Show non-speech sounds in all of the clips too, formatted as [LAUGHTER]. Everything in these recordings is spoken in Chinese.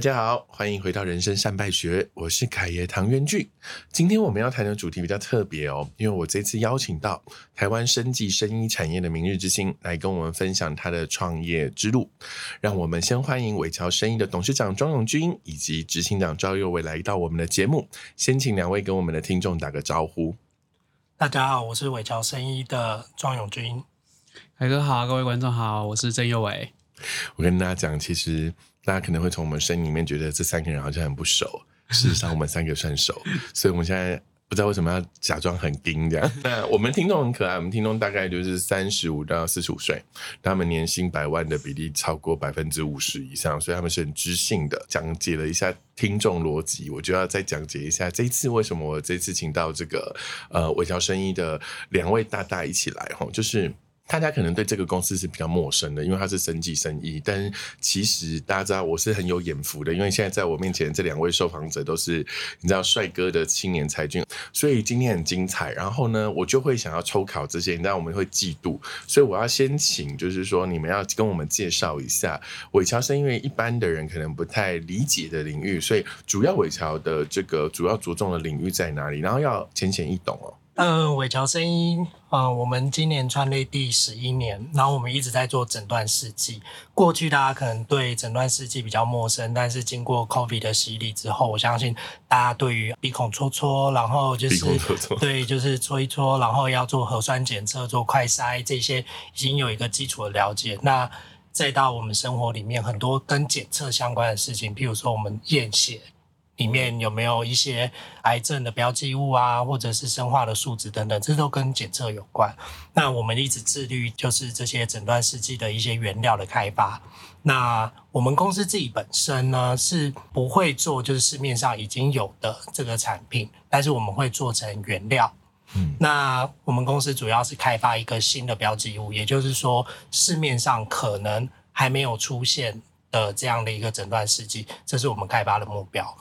大家好，欢迎回到人生善败学，我是凯爷唐元俊。今天我们要谈的主题比较特别哦，因为我这次邀请到台湾生技生医产业的明日之星来跟我们分享他的创业之路。让我们先欢迎伟桥生医的董事长庄永军以及执行长赵佑伟来到我们的节目。先请两位跟我们的听众打个招呼。大家好，我是伟桥生医的庄永军。凯哥好，各位观众好，我是郑佑伟。我跟大家讲，其实。大家可能会从我们声音里面觉得这三个人好像很不熟，[LAUGHS] 事实上我们三个算熟，所以我们现在不知道为什么要假装很硬这样。[LAUGHS] 那我们听众很可爱，我们听众大概就是三十五到四十五岁，他们年薪百万的比例超过百分之五十以上，所以他们是很知性的。讲解了一下听众逻辑，我就要再讲解一下这一次为什么我这次请到这个呃微笑生意的两位大大一起来哈，就是。大家可能对这个公司是比较陌生的，因为它是生计生意。但其实大家知道我是很有眼福的，因为现在在我面前这两位受访者都是你知道帅哥的青年才俊，所以今天很精彩。然后呢，我就会想要抽考这些，你知道我们会嫉妒，所以我要先请，就是说你们要跟我们介绍一下伟桥生，因为一般的人可能不太理解的领域，所以主要伟乔的这个主要着重的领域在哪里？然后要浅显易懂哦。嗯，伟桥生医，嗯，我们今年创立第十一年，然后我们一直在做诊断试剂。过去大家可能对诊断试剂比较陌生，但是经过 COVID 的洗礼之后，我相信大家对于鼻孔搓搓，然后就是对，就是搓一搓，然后要做核酸检测、做快筛这些，已经有一个基础的了解。那再到我们生活里面很多跟检测相关的事情，譬如说我们验血。里面有没有一些癌症的标记物啊，或者是生化的数值等等，这都跟检测有关。那我们一直致力就是这些诊断试剂的一些原料的开发。那我们公司自己本身呢是不会做，就是市面上已经有的这个产品，但是我们会做成原料。嗯，那我们公司主要是开发一个新的标记物，也就是说市面上可能还没有出现的这样的一个诊断试剂，这是我们开发的目标。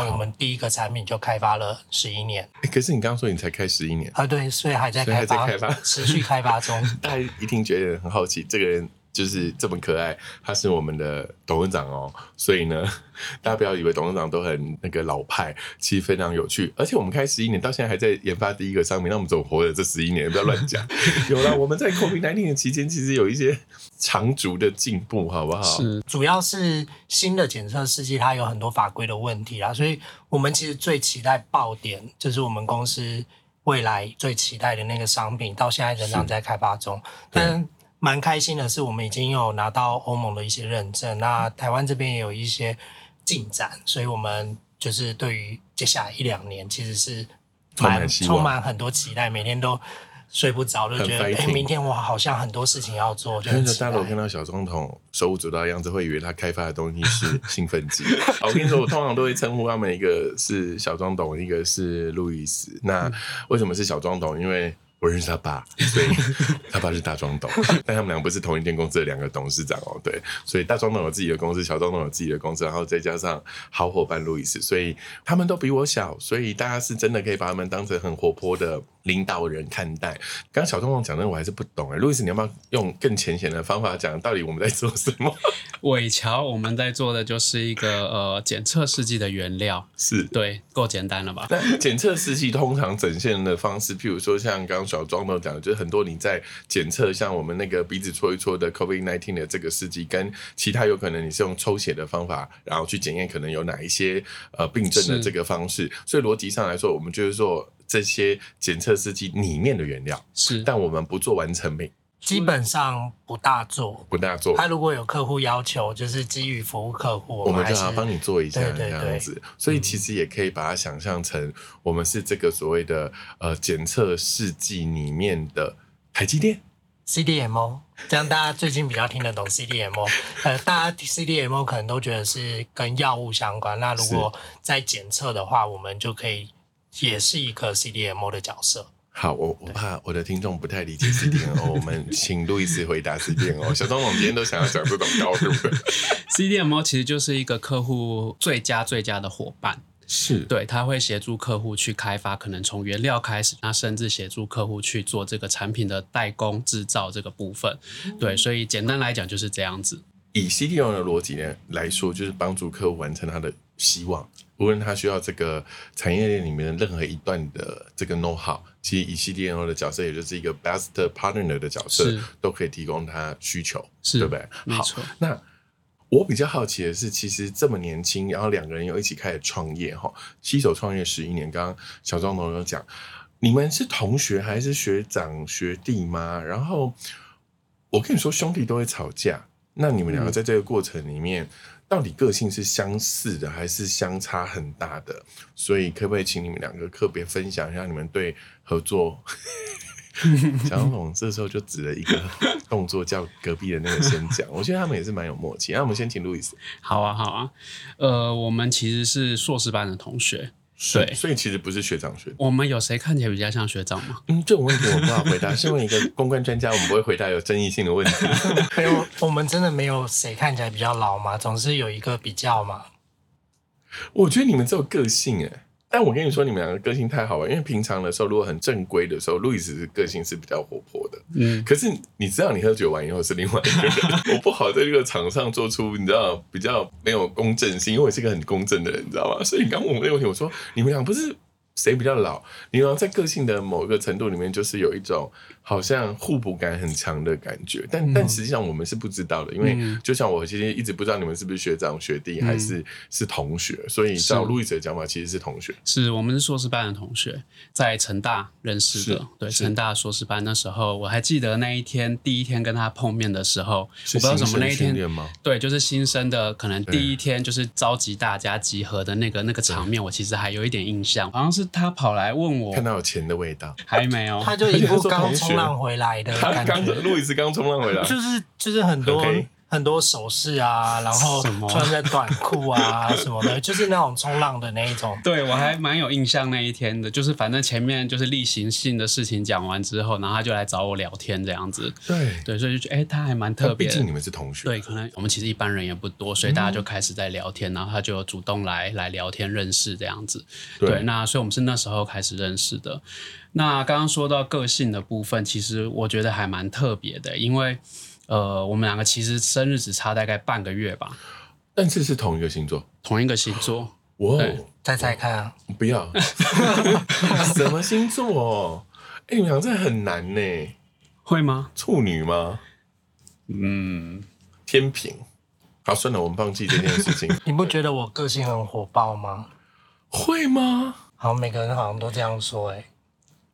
那我们第一个产品就开发了十一年，可是你刚刚说你才开十一年啊？对，所以还在开发，持续开发中。[LAUGHS] 大家一定觉得很好奇，这个人。就是这么可爱，他是我们的董事长哦，所以呢，[LAUGHS] 大家不要以为董事长都很那个老派，其实非常有趣。而且我们开十一年到现在还在研发第一个商品，那我们怎么活了这十一年？不要乱讲。[LAUGHS] 有了，我们在 COVID nineteen 的期间，其实有一些长足的进步，好不好？是，主要是新的检测试剂它有很多法规的问题啦，所以我们其实最期待爆点，就是我们公司未来最期待的那个商品，到现在仍然在开发中，但。蛮开心的是，我们已经有拿到欧盟的一些认证，那台湾这边也有一些进展，所以我们就是对于接下来一两年，其实是蛮充满很多期待，每天都睡不着，就觉得哎，明天我好像很多事情要做。真的，大家看到小总统手舞足蹈的样子，会以为他开发的东西是 [LAUGHS] 兴奋剂。我跟你说，我通常都会称呼他们，一个是小庄董，一个是路易斯。那为什么是小庄董？因为我认识他爸，所以 [LAUGHS] 他爸是大庄董，但他们两个不是同一间公司的两个董事长哦。对，所以大庄董有自己的公司，小庄董有自己的公司，然后再加上好伙伴路易斯，所以他们都比我小，所以大家是真的可以把他们当成很活泼的。领导人看待，刚刚小东东讲的我还是不懂哎，路易斯，你要不要用更浅显的方法讲，到底我们在做什么？[LAUGHS] 尾桥，我们在做的就是一个呃检测试剂的原料，是对，够简单了吧？那检测试剂通常展现的方式，譬如说像刚刚小庄都讲的，就是很多你在检测，像我们那个鼻子搓一搓的 COVID nineteen 的这个试剂，跟其他有可能你是用抽血的方法，然后去检验可能有哪一些呃病症的这个方式，所以逻辑上来说，我们就是说。这些检测试剂里面的原料是，但我们不做完成品，基本上不大做，不大做。他如果有客户要求，就是基于服务客户，我们就要帮你做一下这样子。所以其实也可以把它想象成，我们是这个所谓的呃检测试剂里面的台积电 CDMO，这样大家最近比较听得懂 CDMO。呃，大家 CDMO 可能都觉得是跟药物相关，那如果在检测的话，我们就可以。也是一个 CDMO 的角色。好，我我怕我的听众不太理解 CDMO，[LAUGHS] 我们请路易斯回答 CDMO。小东总今天都想要讲这种高度 [LAUGHS] CDMO，其实就是一个客户最佳最佳的伙伴。是对，他会协助客户去开发，可能从原料开始，那甚至协助客户去做这个产品的代工制造这个部分。对，所以简单来讲就是这样子。以 CDO 的逻辑呢来说，就是帮助客户完成他的希望，无论他需要这个产业链里面的任何一段的这个 know how，其实以 CDO 的角色，也就是一个 best partner 的角色，都可以提供他需求，是对不对？好那我比较好奇的是，其实这么年轻，然后两个人又一起开始创业，哈，携手创业十一年。刚刚小庄总有讲，你们是同学还是学长学弟吗？然后我跟你说，兄弟都会吵架，那你们两个在这个过程里面，到底个性是相似的，还是相差很大的？所以可不可以请你们两个特别分享一下你们对合作？[LAUGHS] 小张总这时候就指了一个动作，叫隔壁的那个先讲。我觉得他们也是蛮有默契。那我们先请路易斯。好啊，好啊。呃，我们其实是硕士班的同学，对所以其实不是学长学弟。我们有谁看起来比较像学长吗？嗯，这种问题我不好回答。[LAUGHS] 身为一个公关专家，我们不会回答有争议性的问题。[LAUGHS] 没有，我们真的没有谁看起来比较老吗，总是有一个比较嘛。我觉得你们只有个性哎，但我跟你说，你们两个个性太好了。因为平常的时候，如果很正规的时候，路易斯个性是比较活泼的。嗯，可是你知道，你喝酒完以后是另外一个人。我不好在这个场上做出你知道比较没有公正性，因为我是一个很公正的人，你知道吗？所以你刚问我那个问题，我说你们俩不是谁比较老？你们俩在个性的某一个程度里面，就是有一种好像互补感很强的感觉。但、但实际上我们是不知道的，因为嗯就像我其实一直不知道你们是不是学长学弟还是、是同学，所以是照路易斯的讲法，其实是同学。是我们是硕士班的同学，在成大认识的。对，成大硕士班那时候，我还记得那一天第一天跟他碰面的时候，我不知道什么那一天？对，就是新生的，可能第一天就是召集大家集合的那个那个场面，我其实还有一点印象，好像是他跑来问我看，到有钱的味道。还没有，他就一副 [LAUGHS] 刚冲浪回来的他感觉，刚路易斯刚冲浪回来，就是就是很多很多首饰啊，然后什么穿着短裤啊 [LAUGHS] 什么的，就是那种冲浪的那一种。对我还蛮有印象那一天的，就是反正前面就是例行性的事情讲完之后，然后他就来找我聊天这样子，对，对，所以就觉得哎、他还蛮特别。毕竟你们是同学。对，可能我们其实一般人也不多，所以大家就开始在聊天，然后他就主动来来聊天认识这样子。对对，那所以我们是那时候开始认识的。那刚刚说到个性的部分，其实我觉得还蛮特别的，因为呃，我们两个其实生日只差大概半个月吧，但是是同一个星座。同一个星座。哇对哦，猜猜看啊，不要，[LAUGHS] 什么星座？哎、你们俩真的很难呢。会吗？处女吗？嗯，天平。好，算了，我们放弃这件事情。[LAUGHS] 你不觉得我个性很火爆吗？会吗？好，每个人好像都这样说、欸，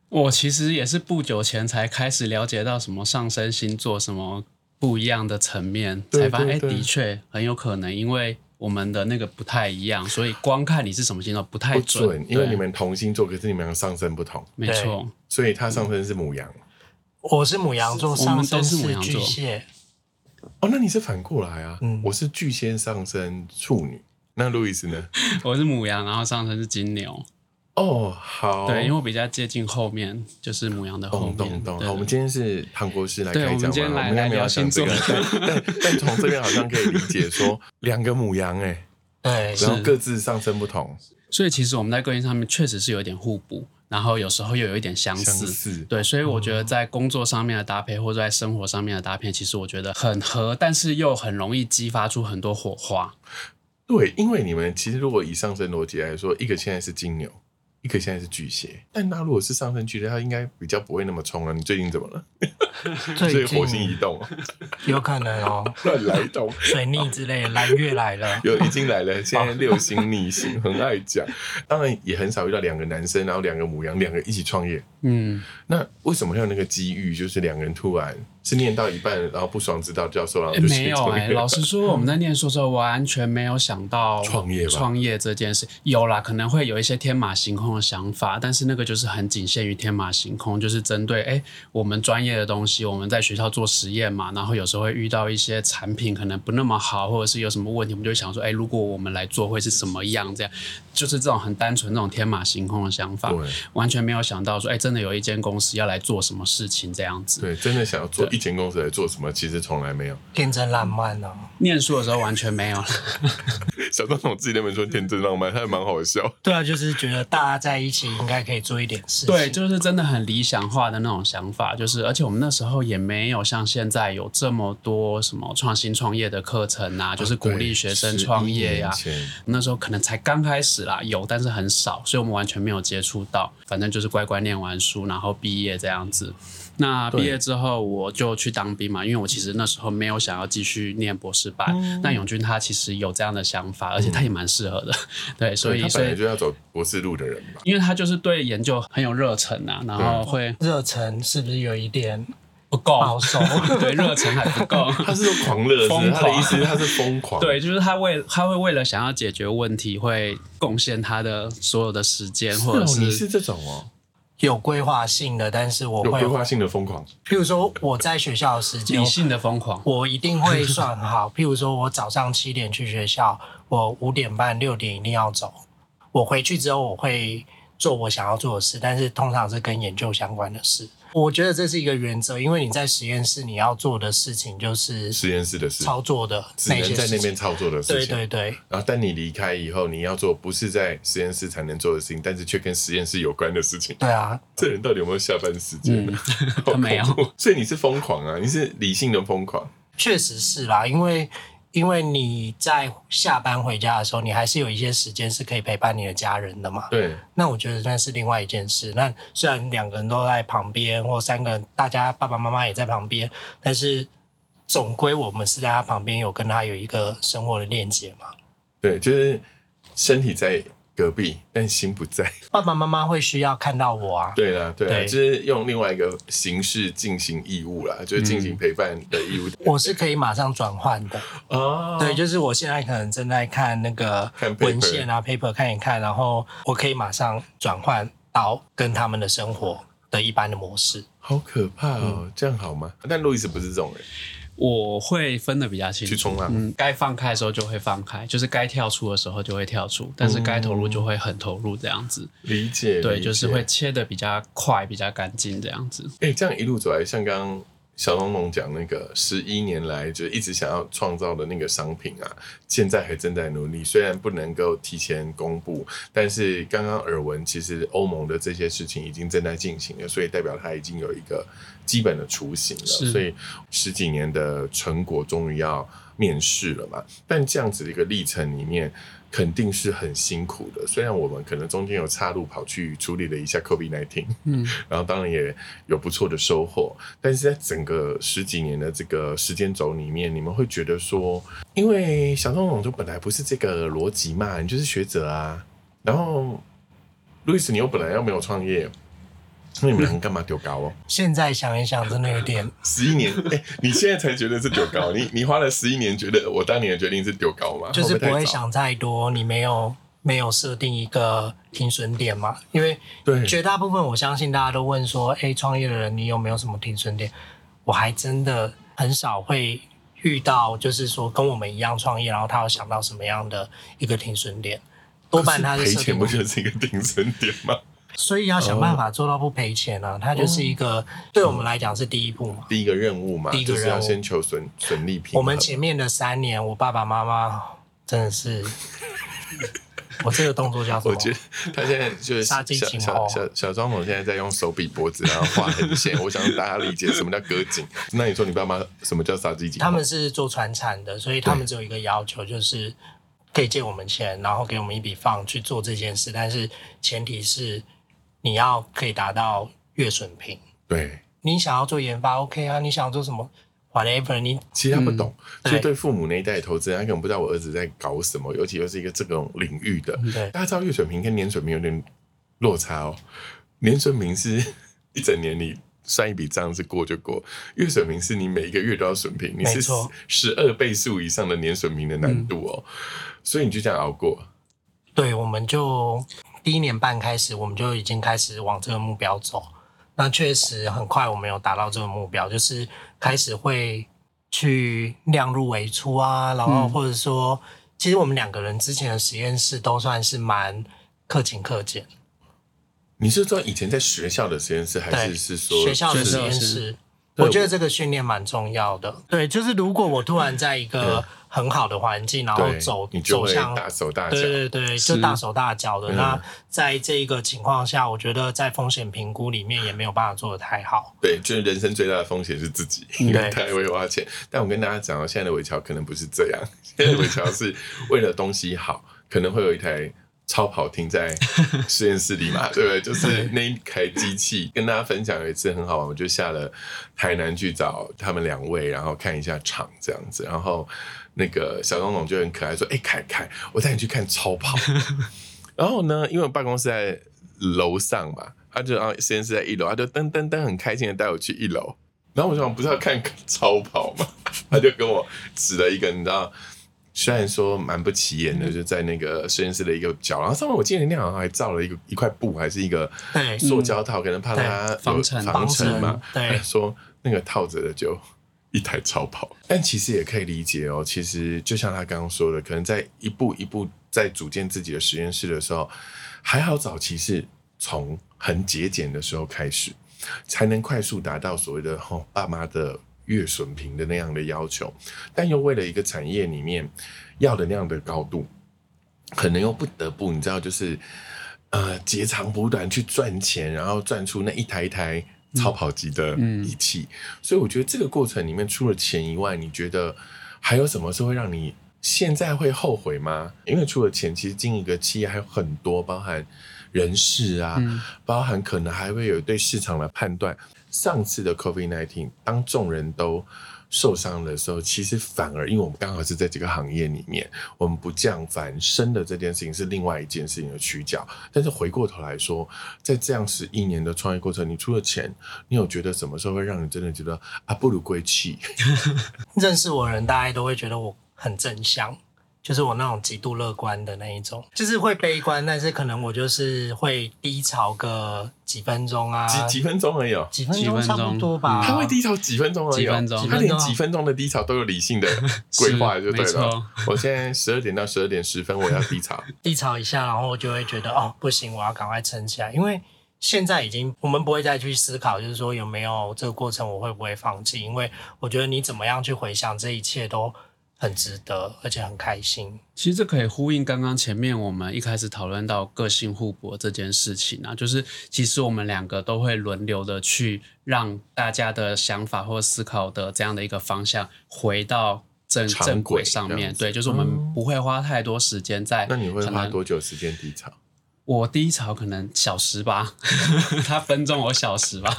我其实也是不久前才开始了解到什么上升星座什么不一样的层面，对才发现哎，对对的确很有可能，因为我们的那个不太一样，所以光看你是什么星座不太不准，因为对你们同星座，可是你们俩上升不同，没错，所以他上升是母羊。我是母羊座，我上升都是母羊巨座蟹，哦，那你是反过来啊？嗯我是巨蟹上升处女。那路易斯呢？[LAUGHS] 我是母羊，然后上升是金牛，哦，好，对，因为我比较接近后面，就是母羊的后懂面。懂懂。对好，我们今天是唐国师来对开讲嘛，我们今天来聊星座 [LAUGHS] 但从这边好像可以理解说，[LAUGHS] 两个母羊哎、对，然后各自上升不同，所以其实我们在个性上面确实是有一点互补，然后有时候又有一点相相似。似。对，所以我觉得在工作上面的搭配，或者在生活上面的搭配，其实我觉得很合，但是又很容易激发出很多火花。对，因为你们其实如果以上升逻辑来说，一个现在是金牛，一个现在是巨蟹，但那如果是上升巨蟹，他应该比较不会那么冲啊。你最近怎么了？[LAUGHS] 最近火星移近动，有可能哦，乱来动。水逆之类的，蓝月来了，有已经来了，[LAUGHS] 现在六星逆行，很爱讲。当然也很少遇到两个男生，然后两个母羊，两个一起创业。嗯，那为什么会有那个机遇？就是两个人突然是念到一半，然后不爽知道教授，然后诶就没有老实说，[LAUGHS] 我们在念书的时候完全没有想到创业创业这件事。有啦，可能会有一些天马行空的想法，但是那个就是很仅限于天马行空，就是针对哎、诶我们专业的东西，我们在学校做实验嘛，然后有时候会遇到一些产品可能不那么好，或者是有什么问题，我们就想说，哎、如果我们来做会是什么样？这样就是这种很单纯、这种天马行空的想法，完全没有想到说，哎、真的有一间公司要来做什么事情这样子。对，真的想要做一间公司来做什么，其实从来没有。天真烂漫哦。念书的时候完全没有了。小张总自己那本书天真浪漫，他还蛮好笑。对啊，就是觉得大家在一起应该可以做一点事情。对，就是真的很理想化的那种想法，就是而且我们那时候也没有像现在有这么多什么创新创业的课程啊，就是鼓励学生创业呀、11年前那时候可能才刚开始啦，有但是很少，所以我们完全没有接触到。反正就是乖乖念完书，然后毕业这样子。那毕业之后我就去当兵嘛，因为我其实那时候没有想要继续念博士班。嗯那永军他其实有这样的想法，而且他也蛮适合的，对，所以他所以本来就要走博士路的人嘛。因为他就是对研究很有热忱啊，然后会热忱是不是有一点不够保守？[LAUGHS] 对热忱还不够。[LAUGHS] 他是说狂热，疯狂他的意思 [LAUGHS] 他是疯狂。对，就是他为他会为了想要解决问题，会贡献他的所有的时间，或者哦，你是这种哦，有规划性的，但是我会有规，划性的疯狂。譬如说我在学校的时间理，性的疯狂。我一定会算好。譬如说我早上七点去学校，我五点半六点一定要走。我回去之后，我会做我想要做的事，但是通常是跟研究相关的事。我觉得这是一个原则，因为你在实验室你要做的事情就是实验室的事，操作的只能在那边。操作的事对情。对对对，然后，但你离开以后，你要做不是在实验室才能做的事情，但是却跟实验室有关的事情。对啊，[LAUGHS] 这人到底有没有下班时间 [LAUGHS] 没有所以你是疯狂啊，你是理性的疯狂。确实是啦，因为因为你在下班回家的时候，你还是有一些时间是可以陪伴你的家人的嘛。对，那我觉得那是另外一件事。那虽然两个人都在旁边，或三个人，大家爸爸妈妈也在旁边，但是总归我们是在他旁边，有跟他有一个生活的链接嘛。对，就是身体在隔壁，但心不在。[LAUGHS] 爸爸妈妈会需要看到我啊。对啦，对啦，对就是用另外一个形式进行义务啦，就是进行陪伴的义务。我是可以马上转换的，哦，对，就是我现在可能正在看那个文献啊，paper 看一看，然后我可以马上转换到跟他们的生活的一般的模式。好可怕哦，嗯这样好吗？但路易斯不是这种人，我会分的比较清楚，去冲浪嗯，该放开的时候就会放开，就是该跳出的时候就会跳出，但是该投入就会很投入这样子。理解，对，就是会。切的比较快，比较干净这样子。哎、这样一路走来，像刚刚小龙龙讲那个十一年来就一直想要创造的那个商品啊，现在还正在努力。虽然不能够提前公布，但是刚刚耳闻，其实欧盟的这些事情已经正在进行了，所以代表它已经有一个基本的雏形了。所以十几年的成果终于要面世了嘛。但这样子的一个历程里面。肯定是很辛苦的，虽然我们可能中间有岔路跑去处理了一下 COVID 1 9嗯，[LAUGHS] 然后当然也有不错的收获，但是在整个十几年的这个时间轴里面，你们会觉得说，因为小钟总就本来不是这个逻辑嘛，你就是学者啊，然后路易斯你又本来又没有创业，那你们两个干嘛丢高哦？现在想一想，真的有点十一年，[LAUGHS] 哎、你现在才觉得是丢高，你你花了十一年，觉得我当年的决定是丢高吗？就是不会想太多，你没有没有设定一个停损点嘛？因为对绝大部分我相信大家都问说，哎，创业的人你有没有什么停损点？我还真的很少会遇到，就是说跟我们一样创业，然后他有想到什么样的一个停损点，多半他赔是设定钱不就是一个停损点吗？所以要想办法做到不赔钱啊，它就是一个对我们来讲是第一步嘛。第一个任务嘛，第一个就是要任务先求损损利平衡。我们前面的三年，我爸爸妈妈真的是，[LAUGHS] 我这个动作叫什么？我觉得他现在就是杀鸡小儆猴小小小庄总现在在用手比脖子，然后画横线。我想让大家理解什么叫割颈。那你说你爸妈什么叫杀鸡儆猴？他们是做船产的，所以他们只有一个要求，就是可以借我们钱，然后给我们一笔放去做这件事，但是前提是你要可以达到月损平。对，你想要做研发，OK 啊？你想做什么？whatever，你其实他不懂，嗯就是对父母那一代的投资人，他根本不知道我儿子在搞什么，尤其又是一个这种领域的。对大家知道月水平跟年水平有点落差哦。年水平是 [LAUGHS] 一整年你算一笔账是过就过，月水平是你每一个月都要损平，你是十二倍数以上的年损平的难度哦。所以你就这样熬过。对，我们就第一年半开始，我们就已经开始往这个目标走。那确实很快，我们有达到这个目标，就是开始会去量入为出啊，然后嗯。或者说，其实我们两个人之前的实验室都算是蛮克勤克俭，你是说以前在学校的实验室，还是是说学校的实验室，我觉得这个训练蛮重要的。对，就是如果我突然在一个很好的环境，然后走走向大手大脚。对对对，就大手大脚的。嗯那在这一个情况下，我觉得在风险评估里面也没有办法做得太好。对，就是人生最大的风险是自己，因为对太会花钱。但我跟大家讲哦，现在的伟桥可能不是这样，现在的伟桥是为了东西好，可能会有一台超跑停在实验室里嘛，对不对？[LAUGHS] 就是那一台机器，跟大家分享有一次很好玩，我就下了台南去找他们两位，然后看一下厂这样子，然后那个小东总就很可爱说：“哎、凯凯，我带你去看超跑。”然后呢，因为我办公室在楼上嘛，他就啊实验室在一楼，他就噔噔噔很开心的带我去一楼。然后我想不是要看超跑嘛，[LAUGHS] 他就跟我指了一个，你知道，虽然说蛮不起眼的，就在那个实验室的一个角，然后上面我记得那好像还罩了一个一块布，还是一个对塑胶套，可能怕它有防尘防尘嘛。对哎 [LAUGHS] 说那个套着的就一台超跑，但其实也可以理解哦。其实就像他刚刚说的，可能在一步一步在组建自己的实验室的时候，还好早期是从很节俭的时候开始，才能快速达到所谓的哦爸妈的月损平的那样的要求，但又为了一个产业里面要的那样的高度，可能又不得不你知道就是呃截长补短去赚钱，然后赚出那一台一台超跑级的仪器。所以我觉得这个过程里面，除了钱以外，你觉得还有什么是会让你现在会后悔吗？因为除了钱，其实经营一个企业还有很多，包含人事啊，包含可能还会有对市场的判断。上次的 COVID nineteen，当众人都受伤的时候，其实反而因为我们刚好是在这个行业里面，我们不降反升的这件事情是另外一件事情的取角。但是回过头来说，在这样十一年的创业过程，你除了钱，你有觉得什么时候会让你真的觉得啊不如归期？[LAUGHS] 认识我的人，大家都会觉得我很正向，就是我那种极度乐观的那一种，就是会悲观，但是可能我就是会低潮个几分钟啊，几几分钟而已哦。几分钟差不多吧。钟他会低潮几分钟而已、哦，几分钟他连几分钟的低潮都有理性的 [LAUGHS] 规划，就对没了。我现在十二点到十二点十分我要低潮，[LAUGHS] 低潮一下，然后我就会觉得哦，不行，我要赶快撑起来，因为现在已经我们不会再去思考，就是说有没有这个过程我会不会放弃，因为我觉得你怎么样去回想这一切都很值得，而且很开心。其实这可以呼应刚刚前面我们一开始讨论到个性互补这件事情啊，就是其实我们两个都会轮流的去让大家的想法或思考的这样的一个方向回到正常正轨轨上面。对，就是我们不会花太多时间在那你会花多久时间低潮？我低潮可能小时吧，[LAUGHS] 他分钟我小时吧。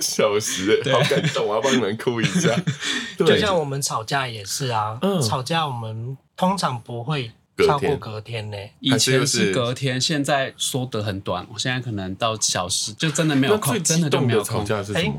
小时，好感动，我要帮你们哭一下。[LAUGHS] 就，像我们吵架也是啊，嗯吵架我们通常不会超过隔天呢、以前是是隔天，现在缩得很短，我现在可能到小时，就真的没有空，那最真的就没有空。哎架是什么？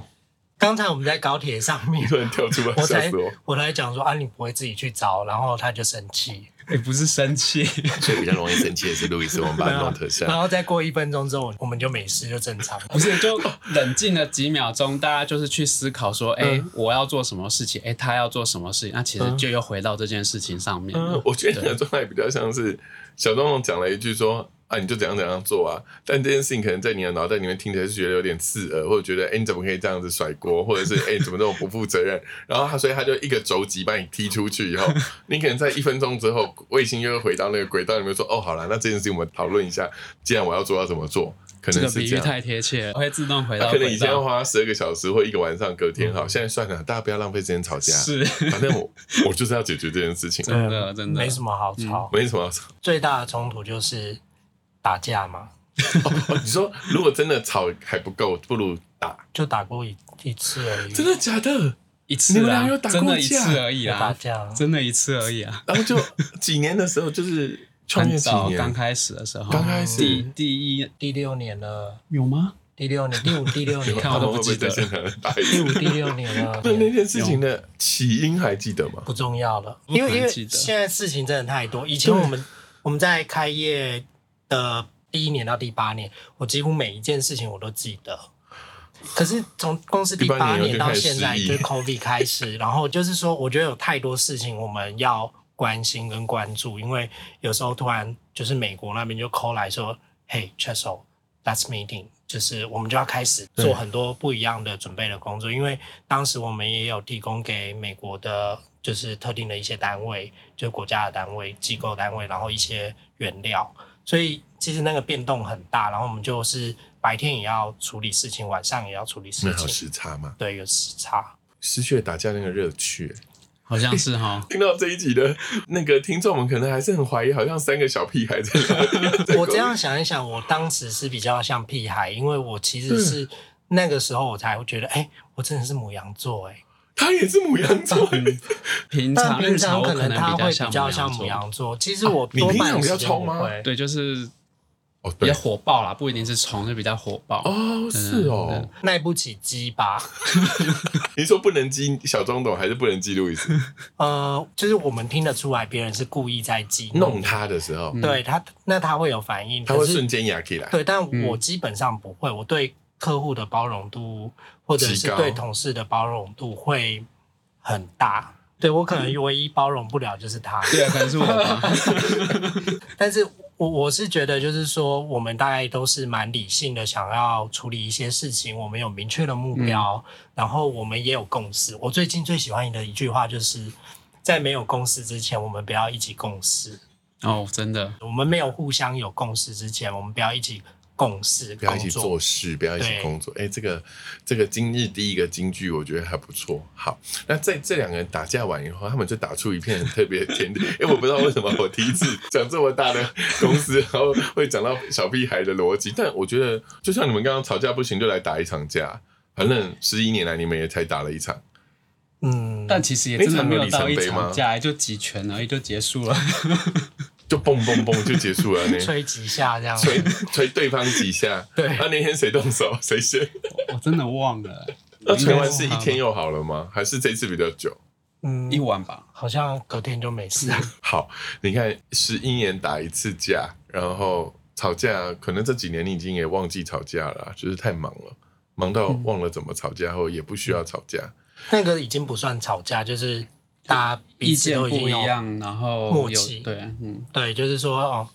刚才我们在高铁上面，[LAUGHS] 突然跳出来，我才吓死我！我才讲说啊，你不会自己去找，然后他就生气，[LAUGHS] 也不是生气，[LAUGHS] 所以比较容易生气的是路易斯，我们把它弄特效。然后再过一分钟之后，我们就没事，就正常。[LAUGHS] 不是就冷静了几秒钟，大家就是去思考说，哎、嗯我要做什么事情，哎、他要做什么事情，那其实就又回到这件事情上面。嗯，我觉得你的状态比较像是小东东讲了一句说啊，你就怎样怎样做啊，但这件事情可能在你的脑袋里面听起来是觉得有点刺耳，或者觉得哎、你怎么可以这样子甩锅，或者是哎、你怎么这么不负责任？然后他所以他就一个肘击把你踢出去以后，你可能在一分钟之后，卫星又会回到那个轨道里面说哦，好了，那这件事情我们讨论一下，既然我要做要怎么做，可这能是这样。个比喻太贴切了，会自动回到他可能以前要。花十二个小时或一个晚上，隔天好，现在算了，大家不要浪费时间吵架。是反正我我就是要解决这件事情，[LAUGHS] 真的真的没什么好吵，没什么好吵。最大的冲突就是打架吗，[LAUGHS] 哦，你说如果真的吵还不够，不如打。就打过一一次而已，真的假的？一次啊你们俩有，打过真的一架次而已啊打啦，架。真的一次而已啊。然后就几年的时候，就是创业几年，刚开始的时候，刚开始第第一第六年了，有吗？第六年，第五、[LAUGHS] 第六年，看他们会不会我都不记得在现场打一第五、第六年了。[LAUGHS] 那那件事情的起因还记得吗？不重要了，因为因为还记得现在事情真的太多。以前我们我们在开业的第一年到第八年，我几乎每一件事情我都记得。可是从公司第八年到现在，就是 COVID 开始，然后就是说，我觉得有太多事情我们要关心跟关注，因为有时候突然就是美国那边就 call 来说，Hey c h e s o l let's meeting，就是我们就要开始做很多不一样的准备的工作，因为当时我们也有提供给美国的，就是特定的一些单位，就国家的单位、机构单位，然后一些原料，所以其实那个变动很大。然后我们就是白天也要处理事情，晚上也要处理事那有情，时差嘛，对，有时差。失去了打架那个乐趣。好像是哈。[LAUGHS] 听到这一集的那个听众们，可能还是很怀疑，好像三个小屁孩在那。[LAUGHS] 我这样想一想，我当时是比较像屁孩，因为我其实是那个时候我才会觉得，哎、我真的是母羊座，哎，他也是母羊座，平常日常我可能他会比较比较像母羊座，其实我你多平常比较冲吗。对，就是哦，比较火爆啦，不一定是冲，就比较火爆。哦，是哦。耐不起鸡吧？[LAUGHS] 你说不能激小中董，还是不能激路易斯？[LAUGHS] 呃，就是我们听得出来，别人是故意在激怒弄他的时候，对他，那他会有反应，他会瞬间压起来。对，但我基本上不会，我对客户的包容度或者是对同事的包容度会很大。对我可能唯一包容不了就是他，对啊，可能是我吧。[LAUGHS] 但是我我是觉得，就是说，我们大概都是蛮理性的，想要处理一些事情，我们有明确的目标，然后我们也有共识。我最近最喜欢的一句话就是，在没有共识之前，我们不要一起共事；哦，真的，我们没有互相有共识之前，我们不要一起共事，不要一起做事，不要一起工作。哎，这个这个今日第一个金句，我觉得还不错。好，那在这两个人打架完以后，他们就打出一片很特别的天地。哎，我不知道为什么我第一次讲这么大的公司，然后会讲到小屁孩的逻辑。但我觉得，就像你们刚刚吵架不行，就来打一场架。反正十一年来，你们也才打了一场。嗯，但其实也真的没有到一场架，就几拳而已就结束了。就嘣嘣嘣就结束了那，吹几下这样，吹吹对方几下。对那、那天谁动手谁先？我真的忘了，那吹完是一天又好了吗？还是这次比较久？嗯一，晚吧。好像隔天就没事。[LAUGHS] 好，你看十一年打一次架，然后吵架，可能这几年你已经也忘记吵架了啊，就是太忙了，忙到忘了怎么吵架，后也不需要吵架。那个已经不算吵架，就是大家彼此意见不一样，然后默契对，嗯，对，就是说哦，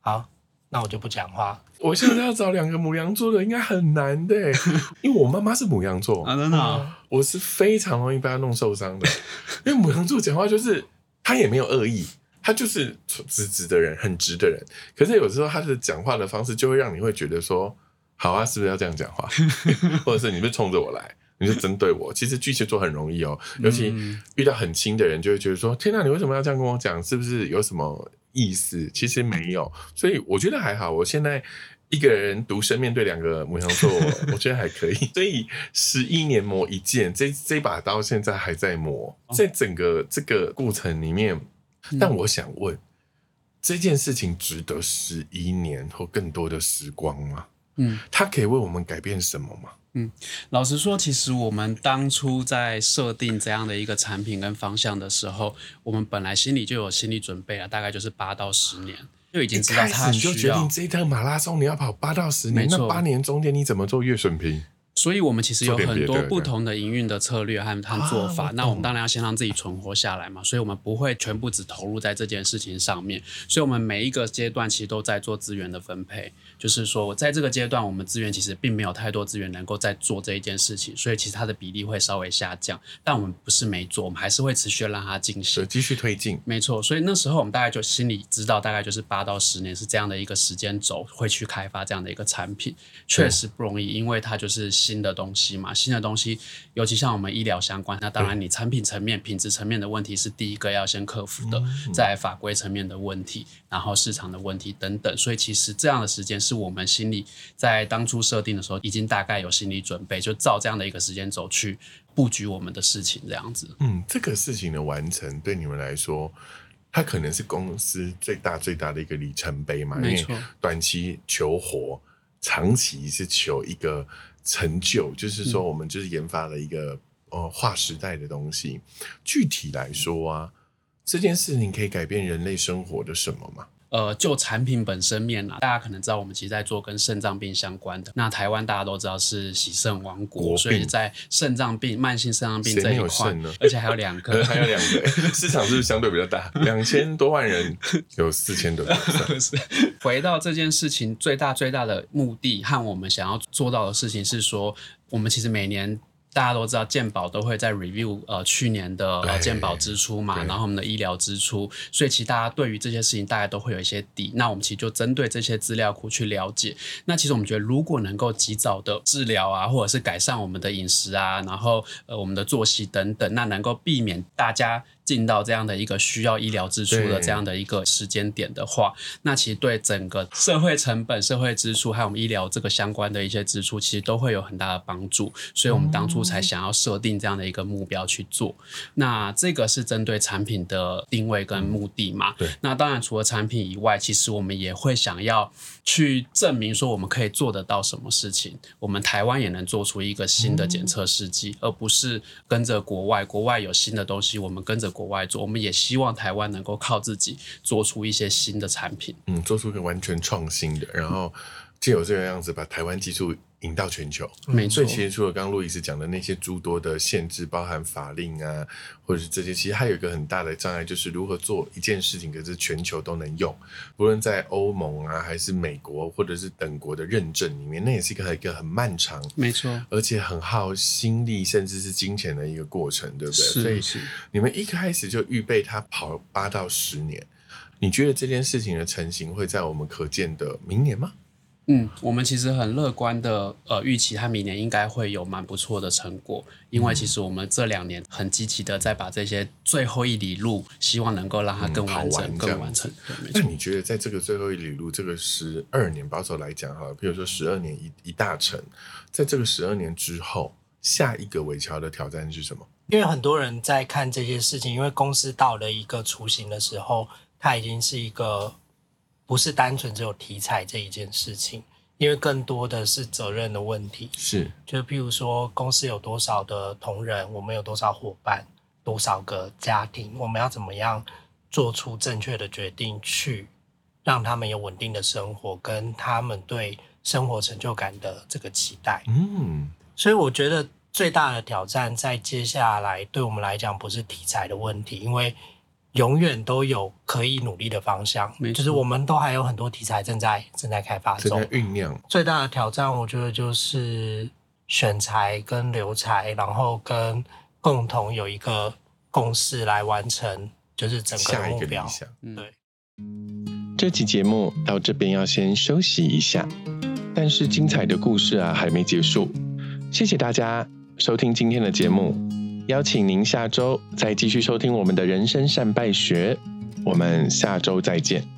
好，那我就不讲话。我现在要找两个母羊座的，应该很难的欸，[LAUGHS] 因为我妈妈是母羊座，啊，真的哦，我是非常容易被她弄受伤的。[LAUGHS] 因为母羊座讲话就是他也没有恶意，他就是直直的人，很直的人。可是有时候他的讲话的方式就会让你会觉得说，好啊，是不是要这样讲话？[LAUGHS] 或者是你是冲着我来，你是针对我？其实巨蟹座很容易哦，尤其遇到很亲的人，就会觉得说，天哪，你为什么要这样跟我讲？是不是有什么意思？其实没有，所以我觉得还好。我现在。一个人独身面对两个母羊座，我觉得还可以。[LAUGHS] 所以十一年磨一剑，这这把刀现在还在磨，在整个这个过程里面。但我想问，这件事情值得十一年或更多的时光吗？嗯，它可以为我们改变什么吗？老实说，其实我们当初在设定这样的一个产品跟方向的时候，我们本来心里就有心理准备了，大概就是八到十年，就已经知道一开它始你就决定需要。这一趟马拉松你要跑八到十年，那八年中间你怎么做月损平？所以，我们其实有很多不同的营运的策略和和做法。啊那我们当然要先让自己存活下来嘛，所以我们不会全部只投入在这件事情上面。所以，我们每一个阶段其实都在做资源的分配。就是说，在这个阶段，我们资源其实并没有太多资源能够在做这一件事情，所以其实它的比例会稍微下降。但我们不是没做，我们还是会持续让它进行。继续推进。没错，所以那时候我们大概就心里知道，大概就是八到十年是这样的一个时间轴，会去开发这样的一个产品，确实不容易，因为它就是新的东西嘛，新的东西，尤其像我们医疗相关，那当然你产品层面、品质层面的问题是第一个要先克服的，在法规层面的问题，然后市场的问题等等，所以其实这样的时间是我们心里在当初设定的时候已经大概有心理准备，就照这样的一个时间轴去布局我们的事情，这样子。嗯，这个事情的完成对你们来说，它可能是公司最大最大的一个里程碑嘛。因为没错短期求活，长期是求一个成就，就是说我们就是研发了一个呃划时代的东西。具体来说啊，这件事情可以改变人类生活的什么吗？呃，就产品本身面啦，大家可能知道我们其实在做跟肾脏病相关的。那台湾大家都知道是喜肾王国，国所以在肾脏病、慢性肾脏病这一块呢，而且还有两个，[LAUGHS] 还有两个，[LAUGHS] 市场是不是相对比较大？[LAUGHS] 两千多万人，有四千多个。是回到这件事情最大最大的目的和我们想要做到的事情是说，我们其实每年。大家都知道，健保都会在 review 呃去年的呃健保支出嘛，然后我们的医疗支出，所以其实大家对于这些事情大家都会有一些底。那我们其实就针对这些资料库去了解。那其实我们觉得，如果能够及早的治疗啊，或者是改善我们的饮食啊，然后呃我们的作息等等，那能够避免大家进到这样的一个需要医疗支出的这样的一个时间点的话，那其实对整个社会成本、社会支出还有我们医疗这个相关的一些支出，其实都会有很大的帮助。所以我们当初才想要设定这样的一个目标去做。那这个是针对产品的定位跟目的嘛？对。那当然，除了产品以外，其实我们也会想要去证明说我们可以做得到什么事情。我们台湾也能做出一个新的检测试剂，而不是跟着国外。国外有新的东西，我们跟着国外做。我们也希望台湾能够靠自己做出一些新的产品。嗯，做出一个完全创新的，然后借由这个样子把台湾技术引到全球。没错所以，其实除了刚刚路易斯讲的那些诸多的限制，包含法令啊，或者是这些，其实还有一个很大的障碍，就是如何做一件事情，可是全球都能用，不论在欧盟啊，还是美国，或者是等国的认证里面，那也是一个一个很漫长，没错，而且很耗心力，甚至是金钱的一个过程，对不对？所以。你们一开始就预备它跑八到十年，你觉得这件事情的成型会在我们可见的明年吗？嗯，我们其实很乐观的，呃，预期它明年应该会有蛮不错的成果，因为其实我们这两年很积极的在把这些最后一里路，希望能够让它更完整、完更完成。对，没那。你觉得在这个最后一里路，这个十二年保守来讲哈，比如说十二年一一大成，在这个十二年之后，下一个尾桥的挑战是什么？因为很多人在看这些事情，因为公司到了一个雏形的时候，它已经是一个不是单纯只有题材这一件事情，因为更多的是责任的问题。是就譬如说，公司有多少的同仁，我们有多少伙伴，多少个家庭，我们要怎么样做出正确的决定，去让他们有稳定的生活，跟他们对生活成就感的这个期待。嗯，所以我觉得最大的挑战在接下来对我们来讲不是题材的问题，因为永远都有可以努力的方向就是我们都还有很多题材正在正在开发中正在。酝酿。最大的挑战，我觉得就是选材跟留材，然后跟共同有一个共识来完成，就是整个的目标。个理想。对，这期节目到这边要先休息一下，但是精彩的故事啊还没结束。谢谢大家收听今天的节目，邀请您下周再继续收听我们的人生善败学。我们下周再见。